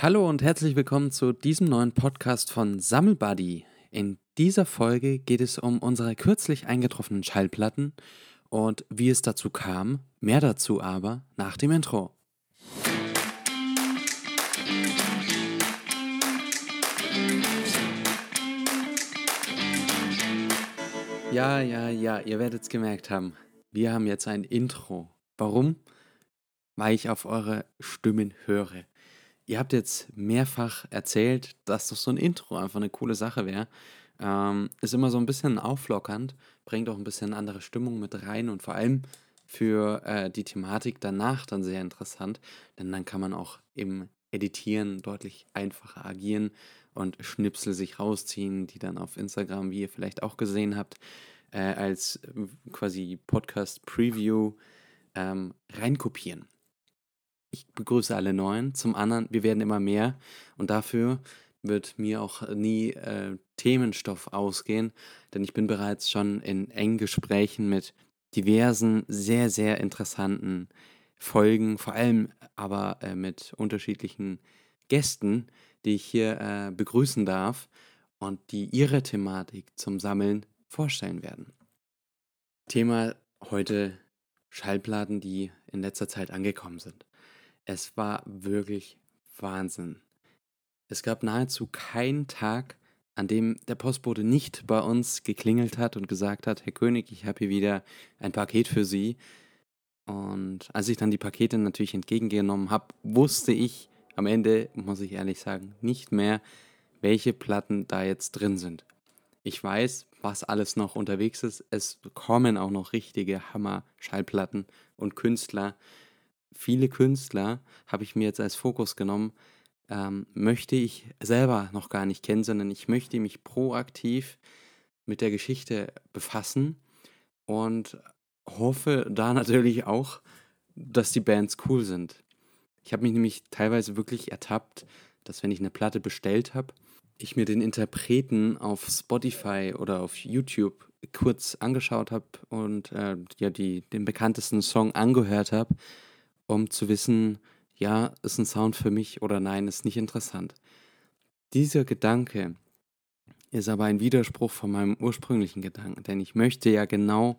Hallo und herzlich willkommen zu diesem neuen Podcast von Sammelbuddy. In dieser Folge geht es um unsere kürzlich eingetroffenen Schallplatten und wie es dazu kam. Mehr dazu aber nach dem Intro. Ja, ja, ja, ihr werdet es gemerkt haben. Wir haben jetzt ein Intro. Warum? Weil ich auf eure Stimmen höre. Ihr habt jetzt mehrfach erzählt, dass doch so ein Intro einfach eine coole Sache wäre. Ähm, ist immer so ein bisschen auflockernd, bringt auch ein bisschen andere Stimmung mit rein und vor allem für äh, die Thematik danach dann sehr interessant, denn dann kann man auch im Editieren deutlich einfacher agieren und Schnipsel sich rausziehen, die dann auf Instagram, wie ihr vielleicht auch gesehen habt, äh, als äh, quasi Podcast-Preview ähm, reinkopieren ich begrüße alle Neuen. Zum anderen, wir werden immer mehr und dafür wird mir auch nie äh, Themenstoff ausgehen, denn ich bin bereits schon in engen Gesprächen mit diversen, sehr, sehr interessanten Folgen, vor allem aber äh, mit unterschiedlichen Gästen, die ich hier äh, begrüßen darf und die ihre Thematik zum Sammeln vorstellen werden. Thema heute Schallplatten, die in letzter Zeit angekommen sind. Es war wirklich Wahnsinn. Es gab nahezu keinen Tag, an dem der Postbote nicht bei uns geklingelt hat und gesagt hat, Herr König, ich habe hier wieder ein Paket für Sie. Und als ich dann die Pakete natürlich entgegengenommen habe, wusste ich am Ende, muss ich ehrlich sagen, nicht mehr, welche Platten da jetzt drin sind. Ich weiß, was alles noch unterwegs ist. Es kommen auch noch richtige Hammer-Schallplatten und Künstler viele Künstler habe ich mir jetzt als Fokus genommen, ähm, möchte ich selber noch gar nicht kennen, sondern ich möchte mich proaktiv mit der Geschichte befassen und hoffe da natürlich auch, dass die Bands cool sind. Ich habe mich nämlich teilweise wirklich ertappt, dass wenn ich eine Platte bestellt habe, ich mir den Interpreten auf Spotify oder auf YouTube kurz angeschaut habe und äh, ja die, den bekanntesten Song angehört habe um zu wissen, ja, ist ein Sound für mich oder nein, ist nicht interessant. Dieser Gedanke ist aber ein Widerspruch von meinem ursprünglichen Gedanken, denn ich möchte ja genau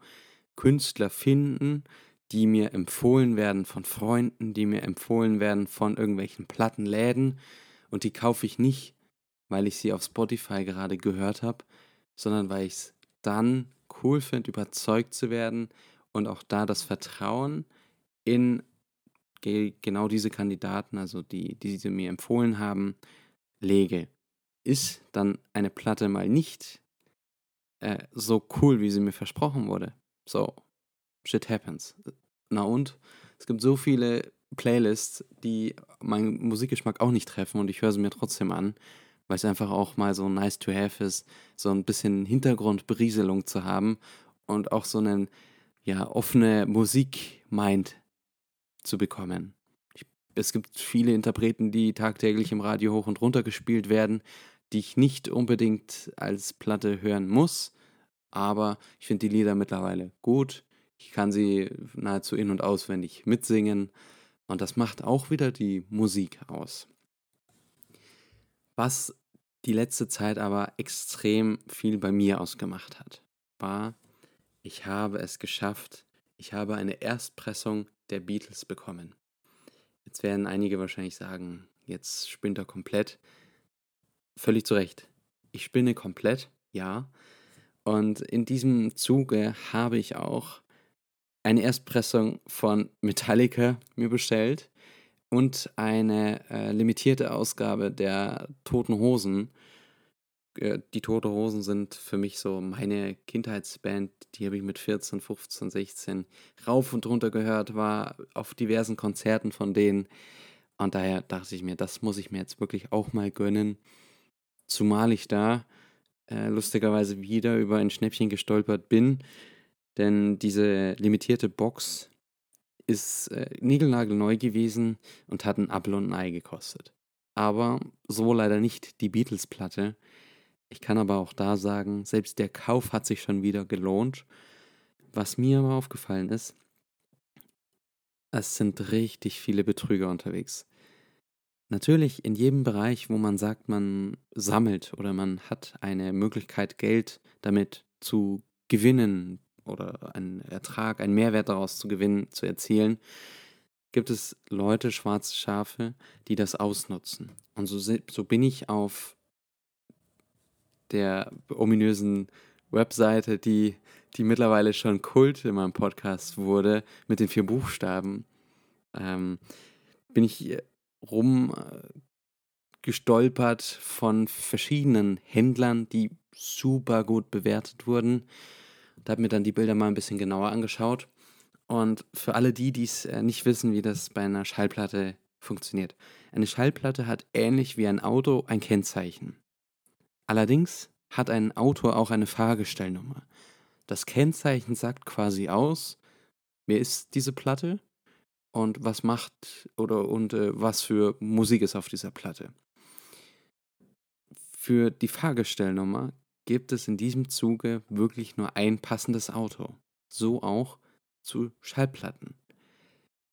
Künstler finden, die mir empfohlen werden von Freunden, die mir empfohlen werden von irgendwelchen Plattenläden und die kaufe ich nicht, weil ich sie auf Spotify gerade gehört habe, sondern weil ich es dann cool finde, überzeugt zu werden und auch da das Vertrauen in genau diese Kandidaten, also die, die sie mir empfohlen haben, lege. Ist dann eine Platte mal nicht äh, so cool, wie sie mir versprochen wurde, so, shit happens. Na und? Es gibt so viele Playlists, die meinen Musikgeschmack auch nicht treffen und ich höre sie mir trotzdem an, weil es einfach auch mal so nice to have ist, so ein bisschen Hintergrundberieselung zu haben und auch so einen ja offene Musik-Mind zu bekommen. Ich, es gibt viele Interpreten, die tagtäglich im Radio hoch und runter gespielt werden, die ich nicht unbedingt als Platte hören muss, aber ich finde die Lieder mittlerweile gut. Ich kann sie nahezu in- und auswendig mitsingen und das macht auch wieder die Musik aus. Was die letzte Zeit aber extrem viel bei mir ausgemacht hat, war, ich habe es geschafft, ich habe eine Erstpressung der Beatles bekommen. Jetzt werden einige wahrscheinlich sagen, jetzt spinnt er komplett. Völlig zu Recht. Ich spinne komplett, ja. Und in diesem Zuge habe ich auch eine Erstpressung von Metallica mir bestellt und eine äh, limitierte Ausgabe der Toten Hosen die Tote Hosen sind für mich so meine Kindheitsband. Die habe ich mit 14, 15, 16 rauf und runter gehört, war auf diversen Konzerten von denen. Und daher dachte ich mir, das muss ich mir jetzt wirklich auch mal gönnen. Zumal ich da äh, lustigerweise wieder über ein Schnäppchen gestolpert bin. Denn diese limitierte Box ist äh, niegelnagelneu gewesen und hat ein Apfel und ein Ei gekostet. Aber so leider nicht die Beatles-Platte. Ich kann aber auch da sagen, selbst der Kauf hat sich schon wieder gelohnt. Was mir aber aufgefallen ist, es sind richtig viele Betrüger unterwegs. Natürlich in jedem Bereich, wo man sagt, man sammelt oder man hat eine Möglichkeit, Geld damit zu gewinnen oder einen Ertrag, einen Mehrwert daraus zu gewinnen, zu erzielen, gibt es Leute, schwarze Schafe, die das ausnutzen. Und so, so bin ich auf der ominösen Webseite, die, die mittlerweile schon Kult in meinem Podcast wurde, mit den vier Buchstaben, ähm, bin ich rum äh, von verschiedenen Händlern, die super gut bewertet wurden. Da habe mir dann die Bilder mal ein bisschen genauer angeschaut. Und für alle die, die es äh, nicht wissen, wie das bei einer Schallplatte funktioniert. Eine Schallplatte hat ähnlich wie ein Auto ein Kennzeichen. Allerdings hat ein Auto auch eine Fahrgestellnummer. Das Kennzeichen sagt quasi aus, wer ist diese Platte und was macht oder und äh, was für Musik ist auf dieser Platte. Für die Fahrgestellnummer gibt es in diesem Zuge wirklich nur ein passendes Auto. So auch zu Schallplatten.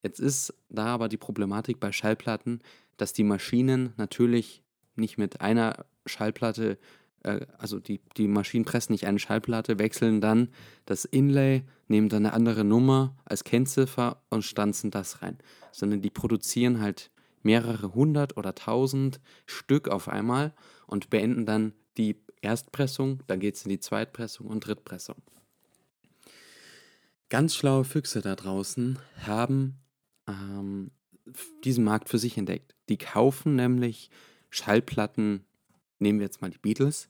Jetzt ist da aber die Problematik bei Schallplatten, dass die Maschinen natürlich nicht mit einer Schallplatte äh, also die, die Maschinen pressen nicht eine Schallplatte, wechseln dann das Inlay, nehmen dann eine andere Nummer als Kennziffer und stanzen das rein. Sondern die produzieren halt mehrere hundert oder tausend Stück auf einmal und beenden dann die Erstpressung, dann geht es in die Zweitpressung und Drittpressung. Ganz schlaue Füchse da draußen haben ähm, diesen Markt für sich entdeckt. Die kaufen nämlich Schallplatten, nehmen wir jetzt mal die Beatles,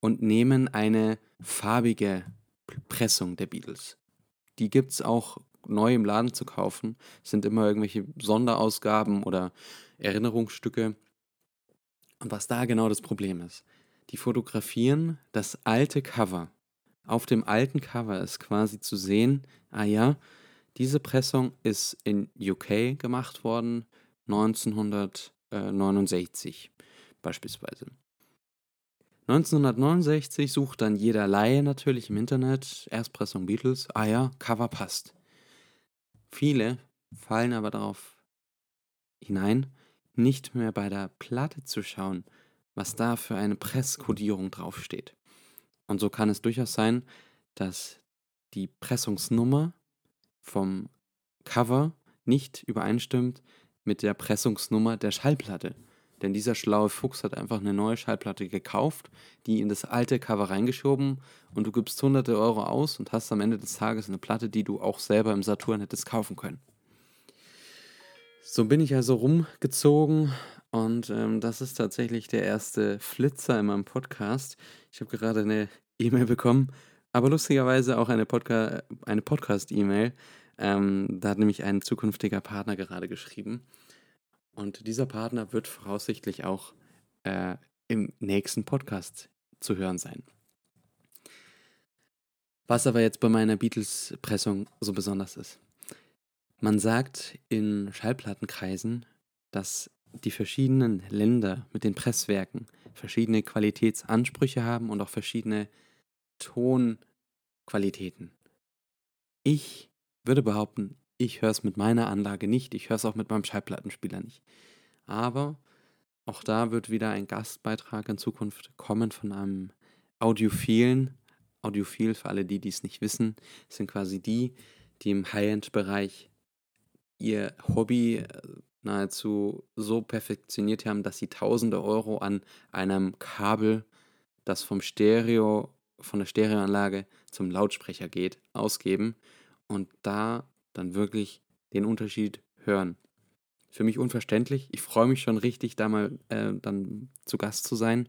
und nehmen eine farbige Pressung der Beatles. Die gibt es auch neu im Laden zu kaufen. Es sind immer irgendwelche Sonderausgaben oder Erinnerungsstücke. Und was da genau das Problem ist, die fotografieren das alte Cover. Auf dem alten Cover ist quasi zu sehen, ah ja, diese Pressung ist in UK gemacht worden, 1969 beispielsweise. 1969 sucht dann jeder Laie natürlich im Internet Erstpressung Beatles. Ah ja, Cover passt. Viele fallen aber darauf hinein, nicht mehr bei der Platte zu schauen, was da für eine Presskodierung draufsteht. Und so kann es durchaus sein, dass die Pressungsnummer vom Cover nicht übereinstimmt mit der Pressungsnummer der Schallplatte. Denn dieser schlaue Fuchs hat einfach eine neue Schallplatte gekauft, die in das alte Cover reingeschoben und du gibst hunderte Euro aus und hast am Ende des Tages eine Platte, die du auch selber im Saturn hättest kaufen können. So bin ich also rumgezogen und ähm, das ist tatsächlich der erste Flitzer in meinem Podcast. Ich habe gerade eine E-Mail bekommen, aber lustigerweise auch eine, Podca eine Podcast-E-Mail. Ähm, da hat nämlich ein zukünftiger Partner gerade geschrieben. Und dieser Partner wird voraussichtlich auch äh, im nächsten Podcast zu hören sein. Was aber jetzt bei meiner Beatles-Pressung so besonders ist. Man sagt in Schallplattenkreisen, dass die verschiedenen Länder mit den Presswerken verschiedene Qualitätsansprüche haben und auch verschiedene Tonqualitäten. Ich würde behaupten, ich höre es mit meiner Anlage nicht, ich höre es auch mit meinem Schallplattenspieler nicht. Aber auch da wird wieder ein Gastbeitrag in Zukunft kommen von einem Audiophilen. Audiophil, für alle, die dies nicht wissen, sind quasi die, die im High-End-Bereich ihr Hobby äh, nahezu so perfektioniert haben, dass sie tausende Euro an einem Kabel, das vom Stereo, von der Stereoanlage zum Lautsprecher geht, ausgeben und da dann wirklich den Unterschied hören. Für mich unverständlich. Ich freue mich schon richtig, da mal äh, dann zu Gast zu sein.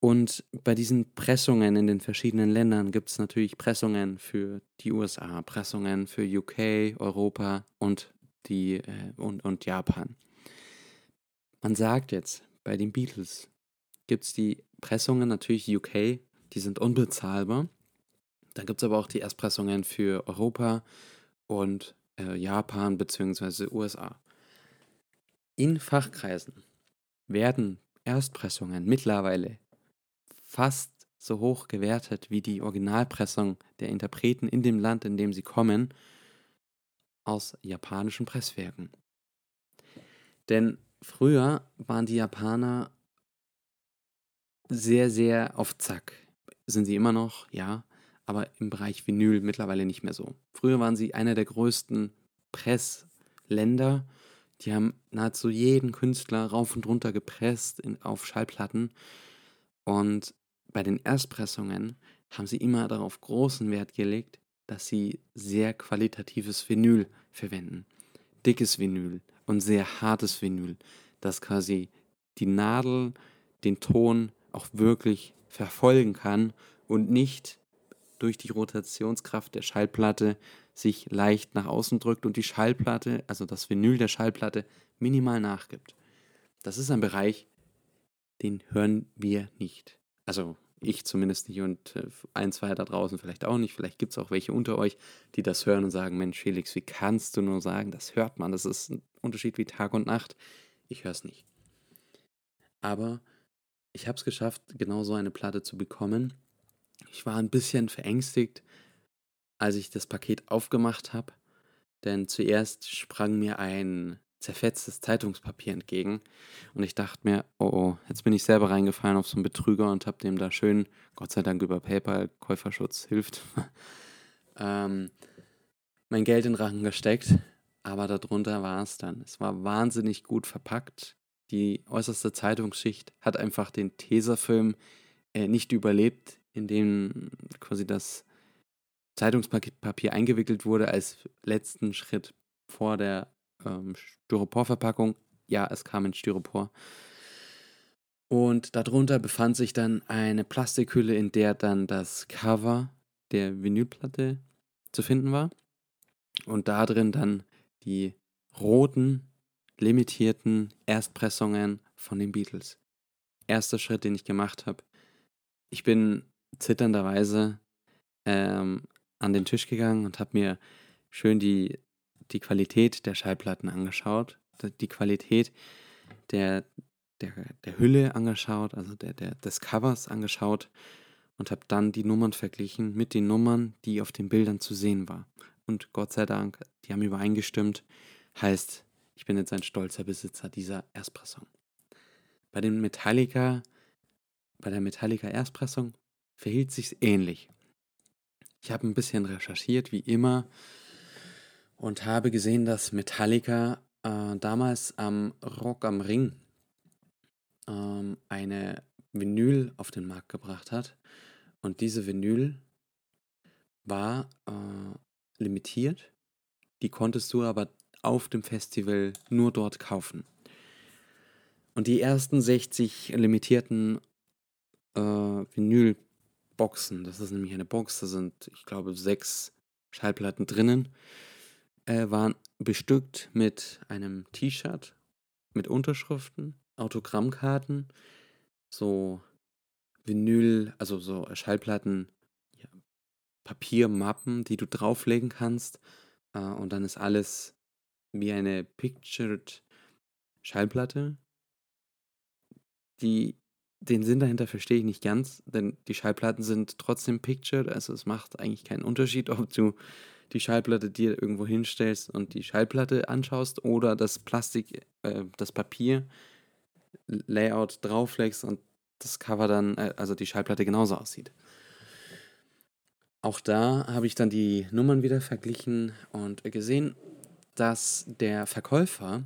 Und bei diesen Pressungen in den verschiedenen Ländern gibt es natürlich Pressungen für die USA, Pressungen für UK, Europa und, die, äh, und, und Japan. Man sagt jetzt, bei den Beatles gibt es die Pressungen natürlich UK, die sind unbezahlbar. Dann gibt es aber auch die Erstpressungen für Europa und äh, Japan bzw. USA. In Fachkreisen werden Erstpressungen mittlerweile fast so hoch gewertet wie die Originalpressung der Interpreten in dem Land, in dem sie kommen, aus japanischen Presswerken. Denn früher waren die Japaner sehr, sehr auf Zack. Sind sie immer noch, ja, aber im Bereich Vinyl mittlerweile nicht mehr so. Früher waren sie einer der größten Pressländer. Die haben nahezu jeden Künstler rauf und runter gepresst in, auf Schallplatten. Und bei den Erstpressungen haben sie immer darauf großen Wert gelegt, dass sie sehr qualitatives Vinyl verwenden. Dickes Vinyl und sehr hartes Vinyl, das quasi die Nadel den Ton auch wirklich verfolgen kann und nicht durch die Rotationskraft der Schallplatte sich leicht nach außen drückt und die Schallplatte, also das Vinyl der Schallplatte, minimal nachgibt. Das ist ein Bereich, den hören wir nicht. Also ich zumindest nicht und äh, ein, zwei da draußen vielleicht auch nicht. Vielleicht gibt es auch welche unter euch, die das hören und sagen, Mensch, Felix, wie kannst du nur sagen, das hört man. Das ist ein Unterschied wie Tag und Nacht. Ich höre es nicht. Aber ich habe es geschafft, genau so eine Platte zu bekommen. Ich war ein bisschen verängstigt, als ich das Paket aufgemacht habe, denn zuerst sprang mir ein zerfetztes Zeitungspapier entgegen und ich dachte mir, oh oh, jetzt bin ich selber reingefallen auf so einen Betrüger und habe dem da schön, Gott sei Dank über PayPal, Käuferschutz hilft, ähm, mein Geld in Rachen gesteckt, aber darunter war es dann. Es war wahnsinnig gut verpackt. Die äußerste Zeitungsschicht hat einfach den Tesafilm äh, nicht überlebt, in dem quasi das Zeitungspapier eingewickelt wurde als letzten Schritt vor der ähm, Styroporverpackung. Ja, es kam in Styropor. Und darunter befand sich dann eine Plastikhülle, in der dann das Cover der Vinylplatte zu finden war. Und da drin dann die roten, limitierten Erstpressungen von den Beatles. Erster Schritt, den ich gemacht habe. Ich bin zitternderweise ähm, an den Tisch gegangen und habe mir schön die, die Qualität der Schallplatten angeschaut, die Qualität der, der, der Hülle angeschaut, also der, der, des Covers angeschaut und habe dann die Nummern verglichen mit den Nummern, die auf den Bildern zu sehen war. Und Gott sei Dank, die haben übereingestimmt. Heißt, ich bin jetzt ein stolzer Besitzer dieser Erstpressung. Bei den Metallica, bei der Metallica Erstpressung verhielt sich ähnlich. Ich habe ein bisschen recherchiert, wie immer, und habe gesehen, dass Metallica äh, damals am Rock am Ring ähm, eine Vinyl auf den Markt gebracht hat. Und diese Vinyl war äh, limitiert. Die konntest du aber auf dem Festival nur dort kaufen. Und die ersten 60 limitierten äh, Vinyl Boxen. Das ist nämlich eine Box, da sind, ich glaube, sechs Schallplatten drinnen. Äh, waren bestückt mit einem T-Shirt, mit Unterschriften, Autogrammkarten, so Vinyl, also so Schallplatten, ja, Papiermappen, die du drauflegen kannst. Äh, und dann ist alles wie eine Pictured Schallplatte, die den Sinn dahinter verstehe ich nicht ganz, denn die Schallplatten sind trotzdem pictured, also es macht eigentlich keinen Unterschied, ob du die Schallplatte dir irgendwo hinstellst und die Schallplatte anschaust oder das Plastik, äh, das Papier Layout drauflegst und das Cover dann, äh, also die Schallplatte genauso aussieht. Auch da habe ich dann die Nummern wieder verglichen und gesehen, dass der Verkäufer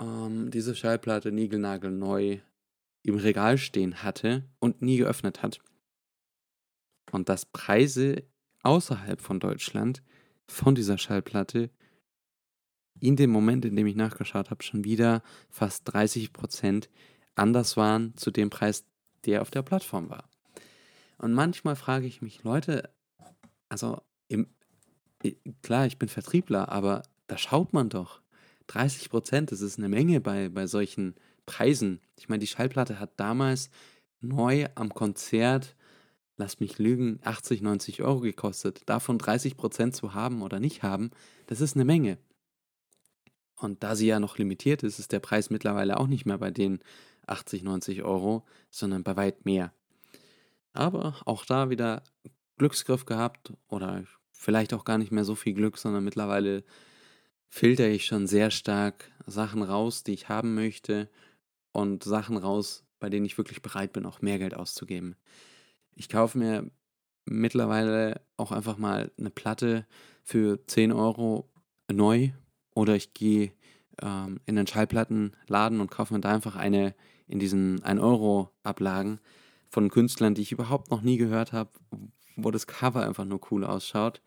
ähm, diese Schallplatte niegelnagelneu im Regal stehen hatte und nie geöffnet hat. Und dass Preise außerhalb von Deutschland von dieser Schallplatte in dem Moment, in dem ich nachgeschaut habe, schon wieder fast 30 Prozent anders waren zu dem Preis, der auf der Plattform war. Und manchmal frage ich mich, Leute, also im, klar, ich bin Vertriebler, aber da schaut man doch. 30 Prozent, das ist eine Menge bei, bei solchen Preisen. Ich meine, die Schallplatte hat damals neu am Konzert, lass mich lügen, 80, 90 Euro gekostet. Davon 30 Prozent zu haben oder nicht haben, das ist eine Menge. Und da sie ja noch limitiert ist, ist der Preis mittlerweile auch nicht mehr bei den 80, 90 Euro, sondern bei weit mehr. Aber auch da wieder Glücksgriff gehabt oder vielleicht auch gar nicht mehr so viel Glück, sondern mittlerweile filtere ich schon sehr stark Sachen raus, die ich haben möchte und Sachen raus, bei denen ich wirklich bereit bin, auch mehr Geld auszugeben. Ich kaufe mir mittlerweile auch einfach mal eine Platte für 10 Euro neu oder ich gehe ähm, in den Schallplattenladen und kaufe mir da einfach eine in diesen 1-Euro-Ablagen von Künstlern, die ich überhaupt noch nie gehört habe, wo das Cover einfach nur cool ausschaut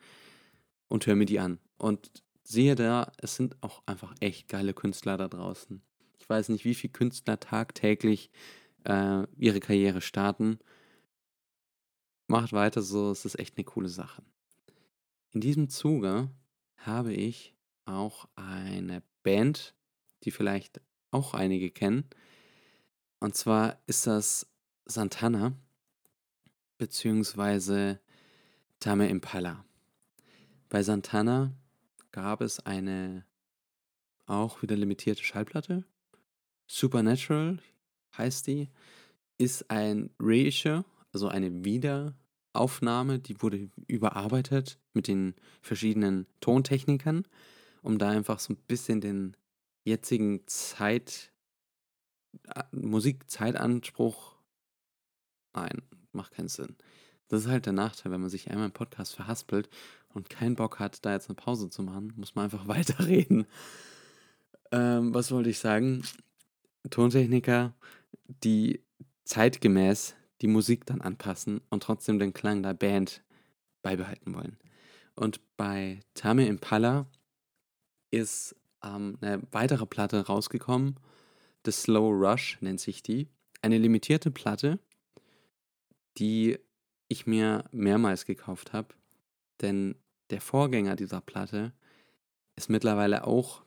und höre mir die an. Und sehe da, es sind auch einfach echt geile Künstler da draußen. Ich weiß nicht, wie viele Künstler tagtäglich äh, ihre Karriere starten. Macht weiter so, es ist echt eine coole Sache. In diesem Zuge habe ich auch eine Band, die vielleicht auch einige kennen. Und zwar ist das Santana beziehungsweise Tame Impala. Bei Santana gab es eine auch wieder limitierte Schallplatte. Supernatural heißt die. Ist ein Reissue, also eine Wiederaufnahme, die wurde überarbeitet mit den verschiedenen Tontechnikern, um da einfach so ein bisschen den jetzigen Zeit, äh, Musikzeitanspruch. Nein, macht keinen Sinn. Das ist halt der Nachteil, wenn man sich einmal im Podcast verhaspelt und keinen Bock hat, da jetzt eine Pause zu machen, muss man einfach weiterreden. Ähm, was wollte ich sagen? Tontechniker, die zeitgemäß die Musik dann anpassen und trotzdem den Klang der Band beibehalten wollen. Und bei Tame Impala ist ähm, eine weitere Platte rausgekommen. The Slow Rush nennt sich die. Eine limitierte Platte, die ich mir mehrmals gekauft habe. Denn der Vorgänger dieser Platte ist mittlerweile auch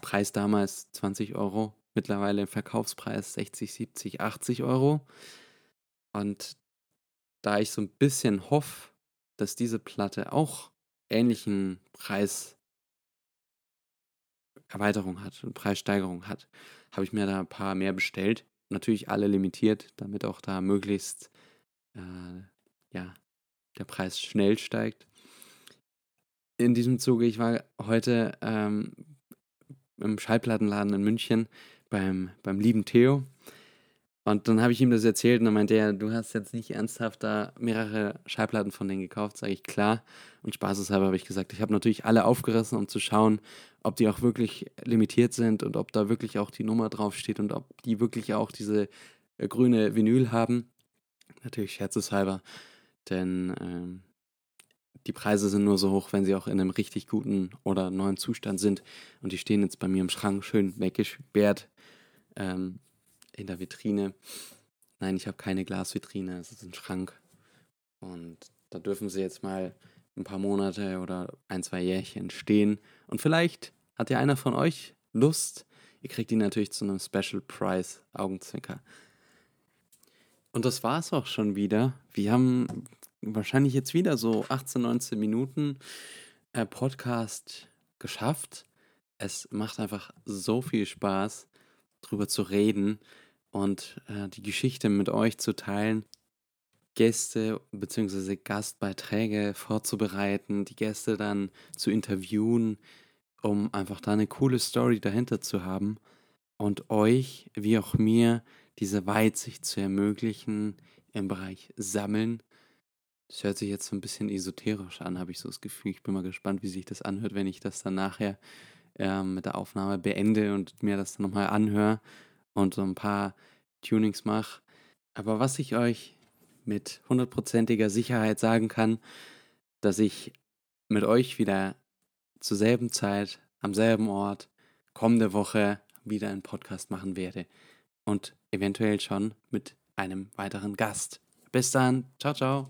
Preis damals 20 Euro, mittlerweile Verkaufspreis 60, 70, 80 Euro. Und da ich so ein bisschen hoffe, dass diese Platte auch ähnlichen Preiserweiterung hat und Preissteigerung hat, habe ich mir da ein paar mehr bestellt. Natürlich alle limitiert, damit auch da möglichst äh, ja, der Preis schnell steigt. In diesem Zuge, ich war heute ähm, im Schallplattenladen in München beim, beim lieben Theo. Und dann habe ich ihm das erzählt und dann meinte er, du hast jetzt nicht ernsthaft da mehrere Schallplatten von denen gekauft, sage ich klar. Und spaßeshalber habe ich gesagt, ich habe natürlich alle aufgerissen, um zu schauen, ob die auch wirklich limitiert sind und ob da wirklich auch die Nummer draufsteht und ob die wirklich auch diese äh, grüne Vinyl haben. Natürlich scherzeshalber, denn ähm, die Preise sind nur so hoch, wenn sie auch in einem richtig guten oder neuen Zustand sind. Und die stehen jetzt bei mir im Schrank schön weggesperrt ähm, in der Vitrine. Nein, ich habe keine Glasvitrine, es ist ein Schrank. Und da dürfen sie jetzt mal ein paar Monate oder ein, zwei Jährchen stehen. Und vielleicht hat ja einer von euch Lust. Ihr kriegt die natürlich zu einem Special Price, Augenzwinker. Und das war es auch schon wieder. Wir haben wahrscheinlich jetzt wieder so 18, 19 Minuten äh, Podcast geschafft. Es macht einfach so viel Spaß, drüber zu reden und äh, die Geschichte mit euch zu teilen. Gäste bzw. Gastbeiträge vorzubereiten, die Gäste dann zu interviewen, um einfach da eine coole Story dahinter zu haben und euch wie auch mir diese Weitsicht zu ermöglichen im Bereich Sammeln. Das hört sich jetzt so ein bisschen esoterisch an, habe ich so das Gefühl. Ich bin mal gespannt, wie sich das anhört, wenn ich das dann nachher äh, mit der Aufnahme beende und mir das dann nochmal anhöre und so ein paar Tunings mache. Aber was ich euch mit hundertprozentiger Sicherheit sagen kann, dass ich mit euch wieder zur selben Zeit, am selben Ort, kommende Woche wieder einen Podcast machen werde. Und eventuell schon mit einem weiteren Gast. Bis dann. Ciao, ciao.